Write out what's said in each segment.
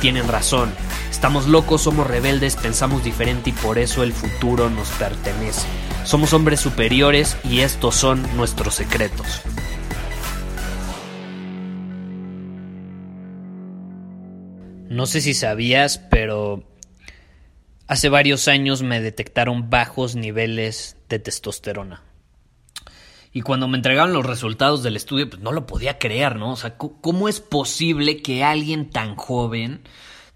tienen razón. Estamos locos, somos rebeldes, pensamos diferente y por eso el futuro nos pertenece. Somos hombres superiores y estos son nuestros secretos. No sé si sabías, pero Hace varios años me detectaron bajos niveles de testosterona. Y cuando me entregaron los resultados del estudio, pues no lo podía creer, ¿no? O sea, ¿cómo es posible que alguien tan joven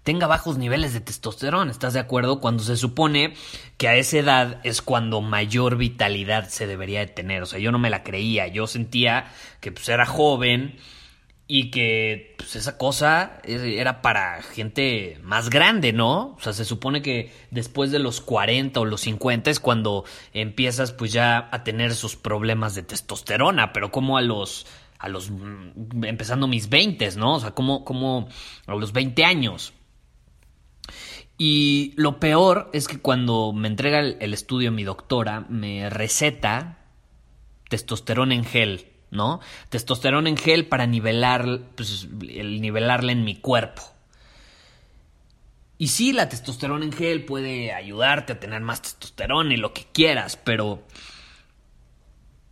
tenga bajos niveles de testosterona? ¿Estás de acuerdo? Cuando se supone que a esa edad es cuando mayor vitalidad se debería de tener. O sea, yo no me la creía. Yo sentía que pues era joven y que pues, esa cosa era para gente más grande, ¿no? O sea, se supone que después de los 40 o los 50 es cuando empiezas pues ya a tener esos problemas de testosterona, pero como a los a los mm, empezando mis 20, ¿no? O sea, como a los 20 años. Y lo peor es que cuando me entrega el, el estudio mi doctora me receta testosterona en gel ¿no? Testosterona en gel para nivelar, pues, el nivelarla en mi cuerpo. Y sí, la testosterona en gel puede ayudarte a tener más testosterona y lo que quieras, pero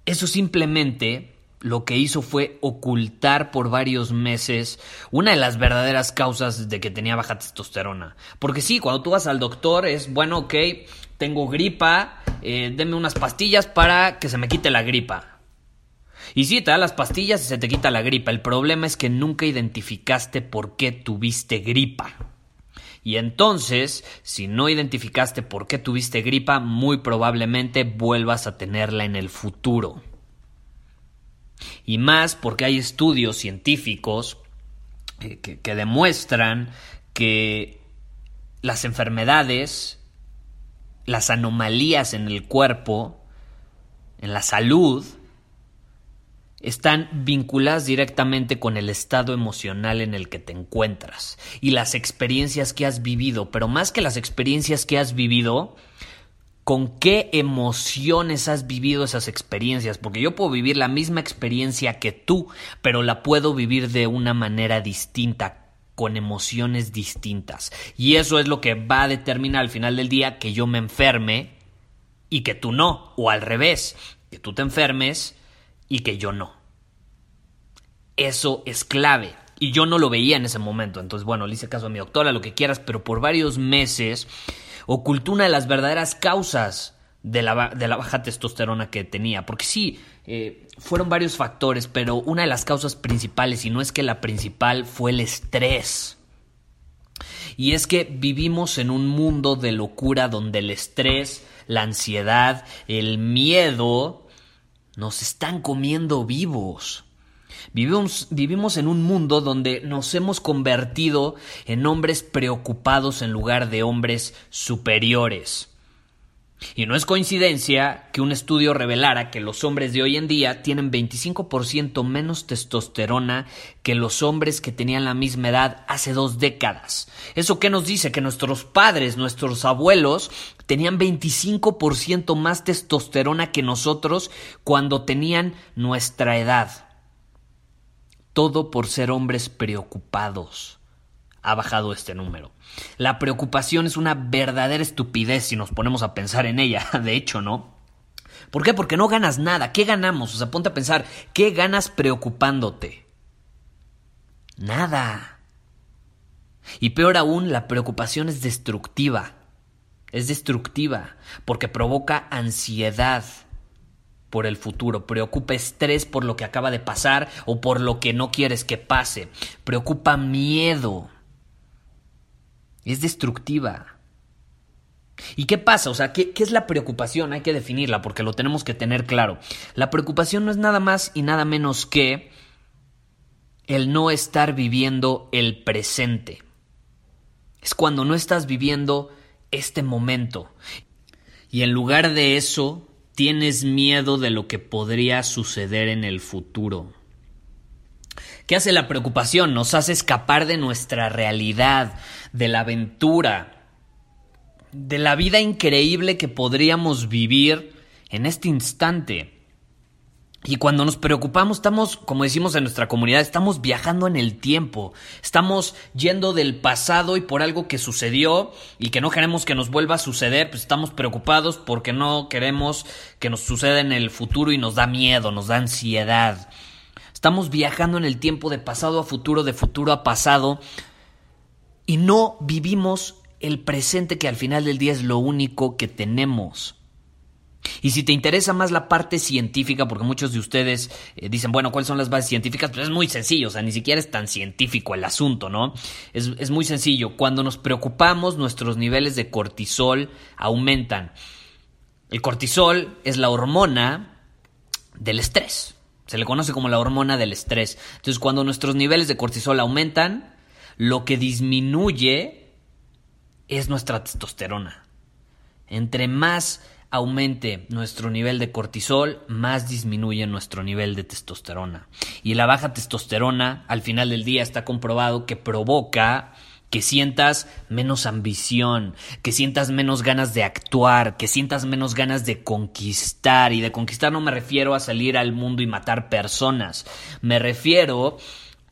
eso simplemente lo que hizo fue ocultar por varios meses una de las verdaderas causas de que tenía baja testosterona. Porque sí, cuando tú vas al doctor es, bueno, ok, tengo gripa, eh, unas pastillas para que se me quite la gripa. Y sí, te da las pastillas y se te quita la gripa. El problema es que nunca identificaste por qué tuviste gripa. Y entonces, si no identificaste por qué tuviste gripa, muy probablemente vuelvas a tenerla en el futuro. Y más porque hay estudios científicos que, que demuestran que las enfermedades, las anomalías en el cuerpo, en la salud, están vinculadas directamente con el estado emocional en el que te encuentras y las experiencias que has vivido, pero más que las experiencias que has vivido, con qué emociones has vivido esas experiencias, porque yo puedo vivir la misma experiencia que tú, pero la puedo vivir de una manera distinta, con emociones distintas. Y eso es lo que va a determinar al final del día que yo me enferme y que tú no, o al revés, que tú te enfermes y que yo no. Eso es clave. Y yo no lo veía en ese momento. Entonces, bueno, le hice caso a mi doctora, lo que quieras, pero por varios meses ocultó una de las verdaderas causas de la, de la baja testosterona que tenía. Porque sí, eh, fueron varios factores, pero una de las causas principales, y no es que la principal, fue el estrés. Y es que vivimos en un mundo de locura donde el estrés, la ansiedad, el miedo nos están comiendo vivos. Vivimos, en un mundo donde nos hemos convertido en hombres preocupados en lugar de hombres superiores. Y no es coincidencia que un estudio revelara que los hombres de hoy en día tienen 25% menos testosterona que los hombres que tenían la misma edad hace dos décadas. ¿Eso qué nos dice? Que nuestros padres, nuestros abuelos, tenían 25% más testosterona que nosotros cuando tenían nuestra edad. Todo por ser hombres preocupados ha bajado este número. La preocupación es una verdadera estupidez si nos ponemos a pensar en ella, de hecho, ¿no? ¿Por qué? Porque no ganas nada. ¿Qué ganamos? O sea, ponte a pensar, ¿qué ganas preocupándote? Nada. Y peor aún, la preocupación es destructiva. Es destructiva porque provoca ansiedad por el futuro, preocupa estrés por lo que acaba de pasar o por lo que no quieres que pase, preocupa miedo es destructiva. ¿Y qué pasa? O sea, ¿qué, ¿qué, es la preocupación? Hay que definirla porque lo tenemos que tener claro. La preocupación no es nada más y nada menos que el no estar viviendo el presente. Es cuando no estás viviendo este momento. Y en lugar de eso, tienes miedo de lo que podría suceder en el futuro. ¿Qué hace la preocupación? Nos hace escapar de nuestra realidad, de la aventura, de la vida increíble que podríamos vivir en este instante. Y cuando nos preocupamos, estamos, como decimos en nuestra comunidad, estamos viajando en el tiempo. Estamos yendo del pasado y por algo que sucedió y que no queremos que nos vuelva a suceder, pues estamos preocupados porque no queremos que nos suceda en el futuro y nos da miedo, nos da ansiedad. Estamos viajando en el tiempo de pasado a futuro, de futuro a pasado y no vivimos el presente que al final del día es lo único que tenemos. Y si te interesa más la parte científica, porque muchos de ustedes eh, dicen, bueno, ¿cuáles son las bases científicas? Pues es muy sencillo, o sea, ni siquiera es tan científico el asunto, ¿no? Es, es muy sencillo. Cuando nos preocupamos, nuestros niveles de cortisol aumentan. El cortisol es la hormona del estrés. Se le conoce como la hormona del estrés. Entonces, cuando nuestros niveles de cortisol aumentan, lo que disminuye es nuestra testosterona. Entre más aumente nuestro nivel de cortisol, más disminuye nuestro nivel de testosterona. Y la baja testosterona, al final del día, está comprobado que provoca que sientas menos ambición, que sientas menos ganas de actuar, que sientas menos ganas de conquistar. Y de conquistar no me refiero a salir al mundo y matar personas, me refiero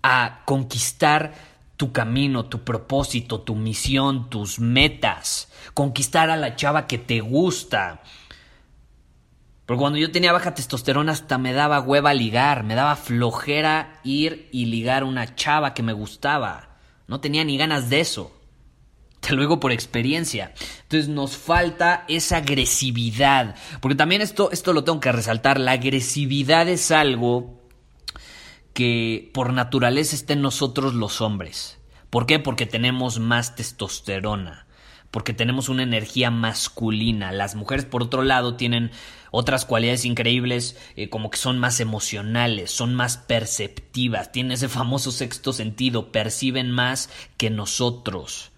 a conquistar tu camino, tu propósito, tu misión, tus metas, conquistar a la chava que te gusta. Porque cuando yo tenía baja testosterona hasta me daba hueva ligar, me daba flojera ir y ligar una chava que me gustaba. No tenía ni ganas de eso. Te lo digo por experiencia. Entonces nos falta esa agresividad. Porque también esto, esto lo tengo que resaltar. La agresividad es algo que por naturaleza está en nosotros los hombres. ¿Por qué? Porque tenemos más testosterona, porque tenemos una energía masculina. Las mujeres, por otro lado, tienen otras cualidades increíbles, eh, como que son más emocionales, son más perceptivas, tienen ese famoso sexto sentido, perciben más que nosotros,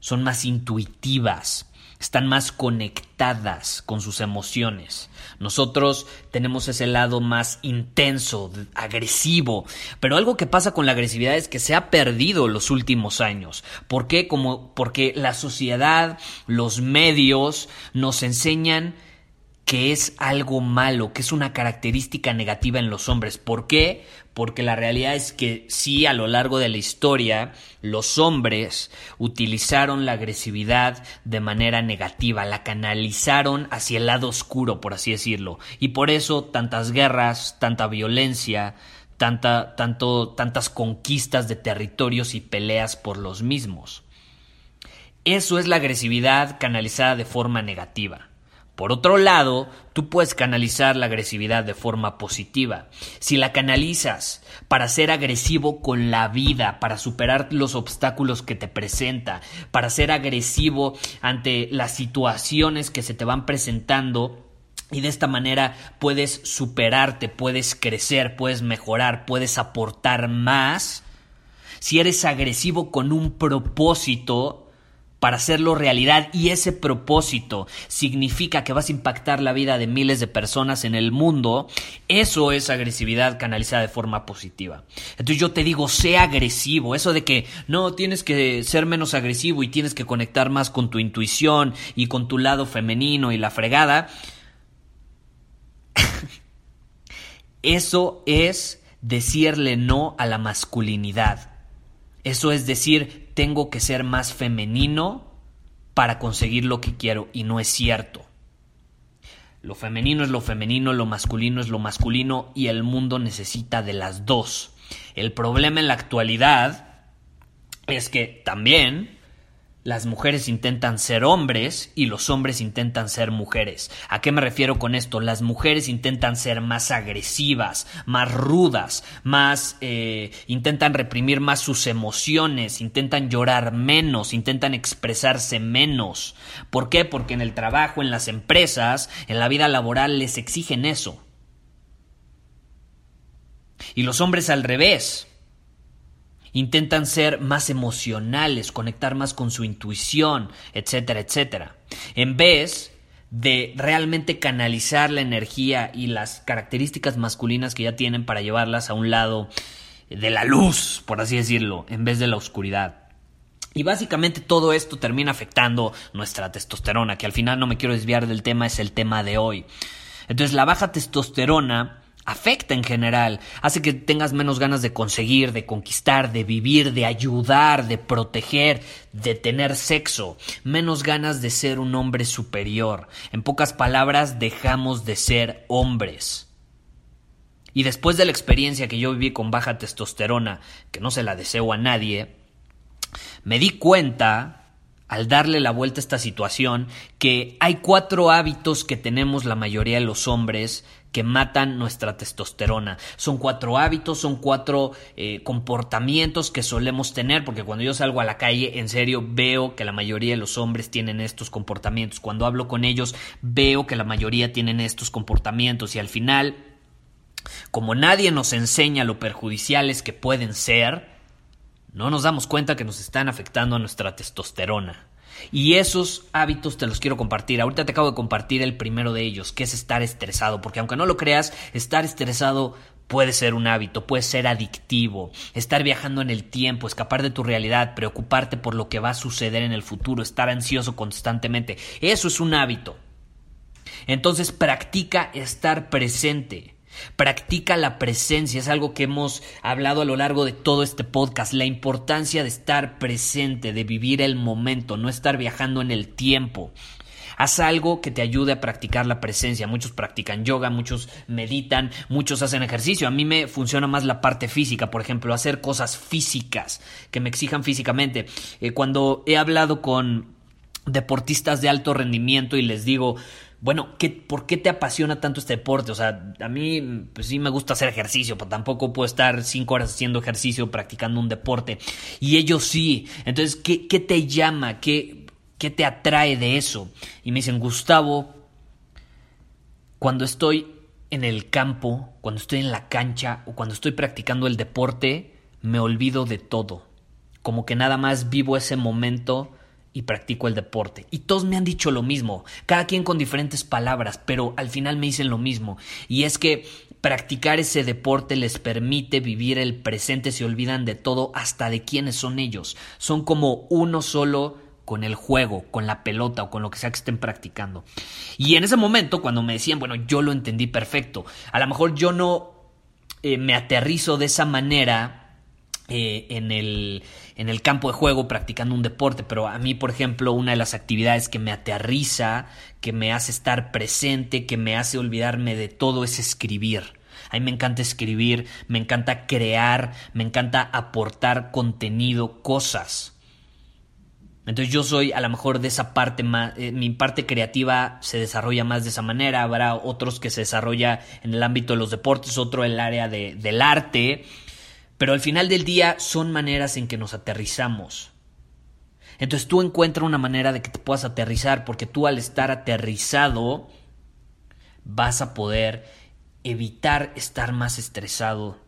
son más intuitivas están más conectadas con sus emociones. Nosotros tenemos ese lado más intenso, agresivo, pero algo que pasa con la agresividad es que se ha perdido los últimos años. ¿Por qué? Como porque la sociedad, los medios nos enseñan que es algo malo, que es una característica negativa en los hombres. ¿Por qué? Porque la realidad es que sí, a lo largo de la historia, los hombres utilizaron la agresividad de manera negativa, la canalizaron hacia el lado oscuro, por así decirlo. Y por eso tantas guerras, tanta violencia, tanta, tanto, tantas conquistas de territorios y peleas por los mismos. Eso es la agresividad canalizada de forma negativa. Por otro lado, tú puedes canalizar la agresividad de forma positiva. Si la canalizas para ser agresivo con la vida, para superar los obstáculos que te presenta, para ser agresivo ante las situaciones que se te van presentando, y de esta manera puedes superarte, puedes crecer, puedes mejorar, puedes aportar más. Si eres agresivo con un propósito, para hacerlo realidad y ese propósito significa que vas a impactar la vida de miles de personas en el mundo, eso es agresividad canalizada de forma positiva. Entonces yo te digo, sé agresivo, eso de que no tienes que ser menos agresivo y tienes que conectar más con tu intuición y con tu lado femenino y la fregada, eso es decirle no a la masculinidad. Eso es decir, tengo que ser más femenino para conseguir lo que quiero y no es cierto. Lo femenino es lo femenino, lo masculino es lo masculino y el mundo necesita de las dos. El problema en la actualidad es que también las mujeres intentan ser hombres y los hombres intentan ser mujeres. ¿A qué me refiero con esto? Las mujeres intentan ser más agresivas, más rudas, más eh, intentan reprimir más sus emociones, intentan llorar menos, intentan expresarse menos. ¿Por qué? Porque en el trabajo, en las empresas, en la vida laboral les exigen eso. Y los hombres al revés intentan ser más emocionales, conectar más con su intuición, etcétera, etcétera. En vez de realmente canalizar la energía y las características masculinas que ya tienen para llevarlas a un lado de la luz, por así decirlo, en vez de la oscuridad. Y básicamente todo esto termina afectando nuestra testosterona, que al final no me quiero desviar del tema, es el tema de hoy. Entonces la baja testosterona afecta en general, hace que tengas menos ganas de conseguir, de conquistar, de vivir, de ayudar, de proteger, de tener sexo, menos ganas de ser un hombre superior. En pocas palabras, dejamos de ser hombres. Y después de la experiencia que yo viví con baja testosterona, que no se la deseo a nadie, me di cuenta al darle la vuelta a esta situación que hay cuatro hábitos que tenemos la mayoría de los hombres que matan nuestra testosterona. Son cuatro hábitos, son cuatro eh, comportamientos que solemos tener, porque cuando yo salgo a la calle, en serio, veo que la mayoría de los hombres tienen estos comportamientos. Cuando hablo con ellos, veo que la mayoría tienen estos comportamientos y al final, como nadie nos enseña lo perjudiciales que pueden ser, no nos damos cuenta que nos están afectando a nuestra testosterona. Y esos hábitos te los quiero compartir. Ahorita te acabo de compartir el primero de ellos, que es estar estresado, porque aunque no lo creas, estar estresado puede ser un hábito, puede ser adictivo, estar viajando en el tiempo, escapar de tu realidad, preocuparte por lo que va a suceder en el futuro, estar ansioso constantemente. Eso es un hábito. Entonces practica estar presente. Practica la presencia, es algo que hemos hablado a lo largo de todo este podcast, la importancia de estar presente, de vivir el momento, no estar viajando en el tiempo. Haz algo que te ayude a practicar la presencia. Muchos practican yoga, muchos meditan, muchos hacen ejercicio. A mí me funciona más la parte física, por ejemplo, hacer cosas físicas que me exijan físicamente. Eh, cuando he hablado con deportistas de alto rendimiento y les digo, bueno, ¿qué, ¿por qué te apasiona tanto este deporte? O sea, a mí pues sí me gusta hacer ejercicio, pero tampoco puedo estar cinco horas haciendo ejercicio, practicando un deporte. Y ellos sí. Entonces, ¿qué, qué te llama? ¿Qué, ¿Qué te atrae de eso? Y me dicen, Gustavo, cuando estoy en el campo, cuando estoy en la cancha o cuando estoy practicando el deporte, me olvido de todo. Como que nada más vivo ese momento y practico el deporte. Y todos me han dicho lo mismo, cada quien con diferentes palabras, pero al final me dicen lo mismo. Y es que practicar ese deporte les permite vivir el presente, se olvidan de todo, hasta de quiénes son ellos. Son como uno solo con el juego, con la pelota o con lo que sea que estén practicando. Y en ese momento, cuando me decían, bueno, yo lo entendí perfecto, a lo mejor yo no eh, me aterrizo de esa manera eh, en, el, en el campo de juego practicando un deporte, pero a mí, por ejemplo, una de las actividades que me aterriza, que me hace estar presente, que me hace olvidarme de todo es escribir. A mí me encanta escribir, me encanta crear, me encanta aportar contenido, cosas. Entonces yo soy a lo mejor de esa parte más, eh, mi parte creativa se desarrolla más de esa manera, habrá otros que se desarrolla en el ámbito de los deportes, otro en el área de, del arte, pero al final del día son maneras en que nos aterrizamos. Entonces tú encuentras una manera de que te puedas aterrizar, porque tú al estar aterrizado vas a poder evitar estar más estresado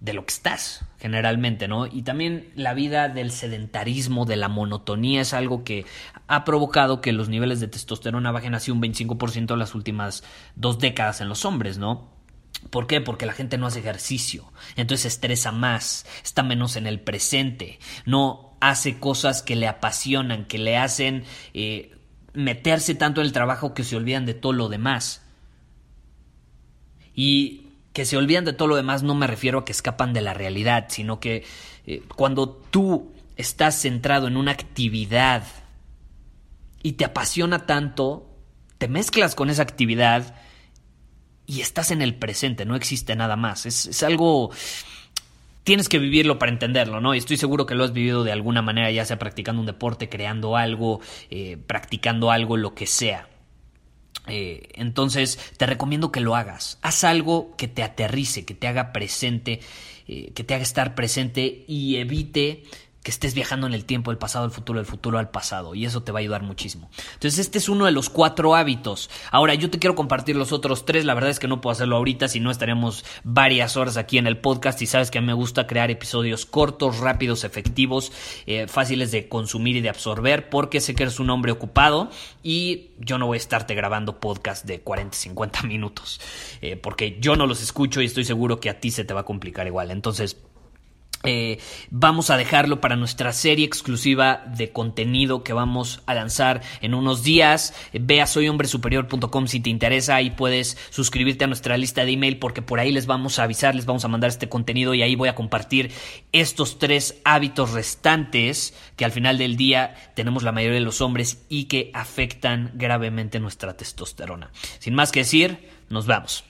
de lo que estás generalmente, ¿no? Y también la vida del sedentarismo, de la monotonía es algo que ha provocado que los niveles de testosterona bajen así un 25% en las últimas dos décadas en los hombres, ¿no? ¿Por qué? Porque la gente no hace ejercicio, entonces se estresa más, está menos en el presente, no hace cosas que le apasionan, que le hacen eh, meterse tanto en el trabajo que se olvidan de todo lo demás. Y que se olvidan de todo lo demás no me refiero a que escapan de la realidad, sino que eh, cuando tú estás centrado en una actividad y te apasiona tanto, te mezclas con esa actividad y estás en el presente, no existe nada más. Es, algo... tienes que vivirlo para entenderlo, ¿no? Y estoy seguro que lo has vivido de alguna manera, ya sea practicando un deporte, creando algo, eh, practicando algo, lo que sea. Eh, entonces te recomiendo que lo hagas. Haz algo que te aterrice, que te haga presente, eh, que te haga estar presente y evite que estés viajando en el tiempo, el pasado, el futuro, el futuro al pasado. Y eso te va a ayudar muchísimo. Entonces, este es uno de los cuatro hábitos. Ahora, yo te quiero compartir los otros tres. La verdad es que no puedo hacerlo ahorita, si no estaríamos varias horas aquí en el podcast. Y sabes que a mí me gusta crear episodios cortos, rápidos, efectivos, eh, fáciles de consumir y de absorber, porque sé que eres un hombre ocupado y yo no voy a estarte grabando podcast de 40, 50 minutos. Eh, porque yo no los escucho y estoy seguro que a ti se te va a complicar igual. Entonces, eh, vamos a dejarlo para nuestra serie exclusiva de contenido que vamos a lanzar en unos días. Ve a soyhombresuperior.com si te interesa y puedes suscribirte a nuestra lista de email porque por ahí les vamos a avisar, les vamos a mandar este contenido y ahí voy a compartir estos tres hábitos restantes que al final del día tenemos la mayoría de los hombres y que afectan gravemente nuestra testosterona. Sin más que decir, nos vamos.